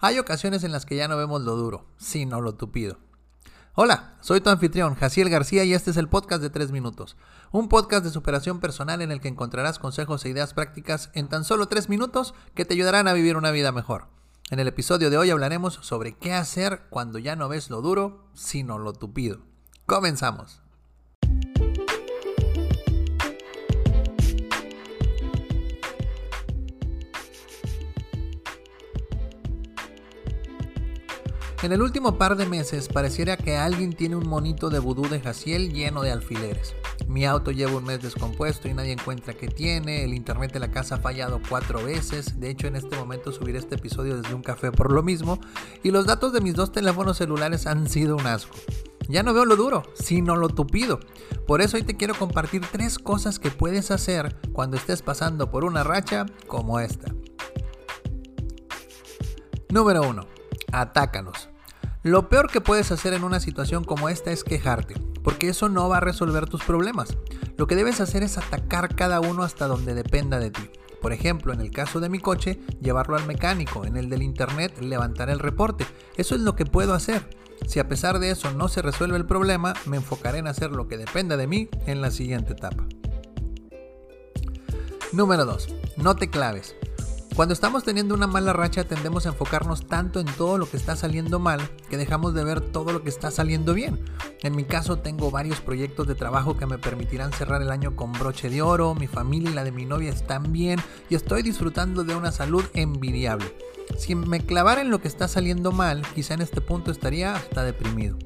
Hay ocasiones en las que ya no vemos lo duro, sino lo tupido. Hola, soy tu anfitrión, Jaciel García, y este es el podcast de 3 minutos. Un podcast de superación personal en el que encontrarás consejos e ideas prácticas en tan solo 3 minutos que te ayudarán a vivir una vida mejor. En el episodio de hoy hablaremos sobre qué hacer cuando ya no ves lo duro, sino lo tupido. Comenzamos. En el último par de meses pareciera que alguien tiene un monito de vudú de Jaciel lleno de alfileres. Mi auto lleva un mes descompuesto y nadie encuentra qué tiene, el internet de la casa ha fallado cuatro veces, de hecho en este momento subiré este episodio desde un café por lo mismo, y los datos de mis dos teléfonos celulares han sido un asco. Ya no veo lo duro, sino lo tupido. Por eso hoy te quiero compartir tres cosas que puedes hacer cuando estés pasando por una racha como esta. Número 1. Atácalos. Lo peor que puedes hacer en una situación como esta es quejarte, porque eso no va a resolver tus problemas. Lo que debes hacer es atacar cada uno hasta donde dependa de ti. Por ejemplo, en el caso de mi coche, llevarlo al mecánico, en el del internet, levantar el reporte. Eso es lo que puedo hacer. Si a pesar de eso no se resuelve el problema, me enfocaré en hacer lo que dependa de mí en la siguiente etapa. Número 2. No te claves. Cuando estamos teniendo una mala racha tendemos a enfocarnos tanto en todo lo que está saliendo mal que dejamos de ver todo lo que está saliendo bien. En mi caso tengo varios proyectos de trabajo que me permitirán cerrar el año con broche de oro, mi familia y la de mi novia están bien y estoy disfrutando de una salud envidiable. Si me clavara en lo que está saliendo mal, quizá en este punto estaría hasta deprimido.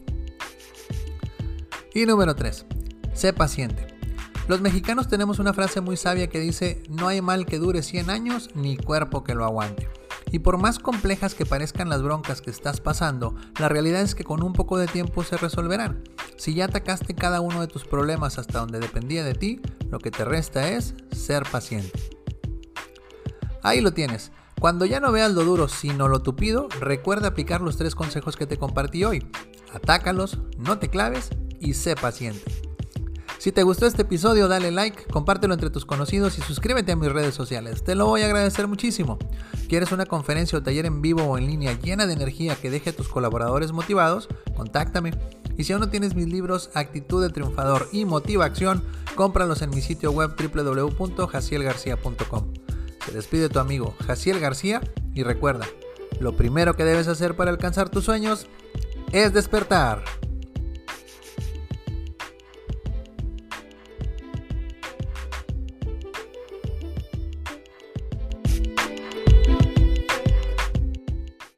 Y número 3. Sé paciente. Los mexicanos tenemos una frase muy sabia que dice, no hay mal que dure 100 años ni cuerpo que lo aguante. Y por más complejas que parezcan las broncas que estás pasando, la realidad es que con un poco de tiempo se resolverán. Si ya atacaste cada uno de tus problemas hasta donde dependía de ti, lo que te resta es ser paciente. Ahí lo tienes. Cuando ya no veas lo duro sino lo tupido, recuerda aplicar los tres consejos que te compartí hoy. Atácalos, no te claves y sé paciente. Si te gustó este episodio, dale like, compártelo entre tus conocidos y suscríbete a mis redes sociales. Te lo voy a agradecer muchísimo. ¿Quieres una conferencia o taller en vivo o en línea llena de energía que deje a tus colaboradores motivados? Contáctame. Y si aún no tienes mis libros Actitud de Triunfador y Motiva Acción, cómpralos en mi sitio web www.jacielgarcía.com. Se despide tu amigo Jaciel García y recuerda, lo primero que debes hacer para alcanzar tus sueños es despertar.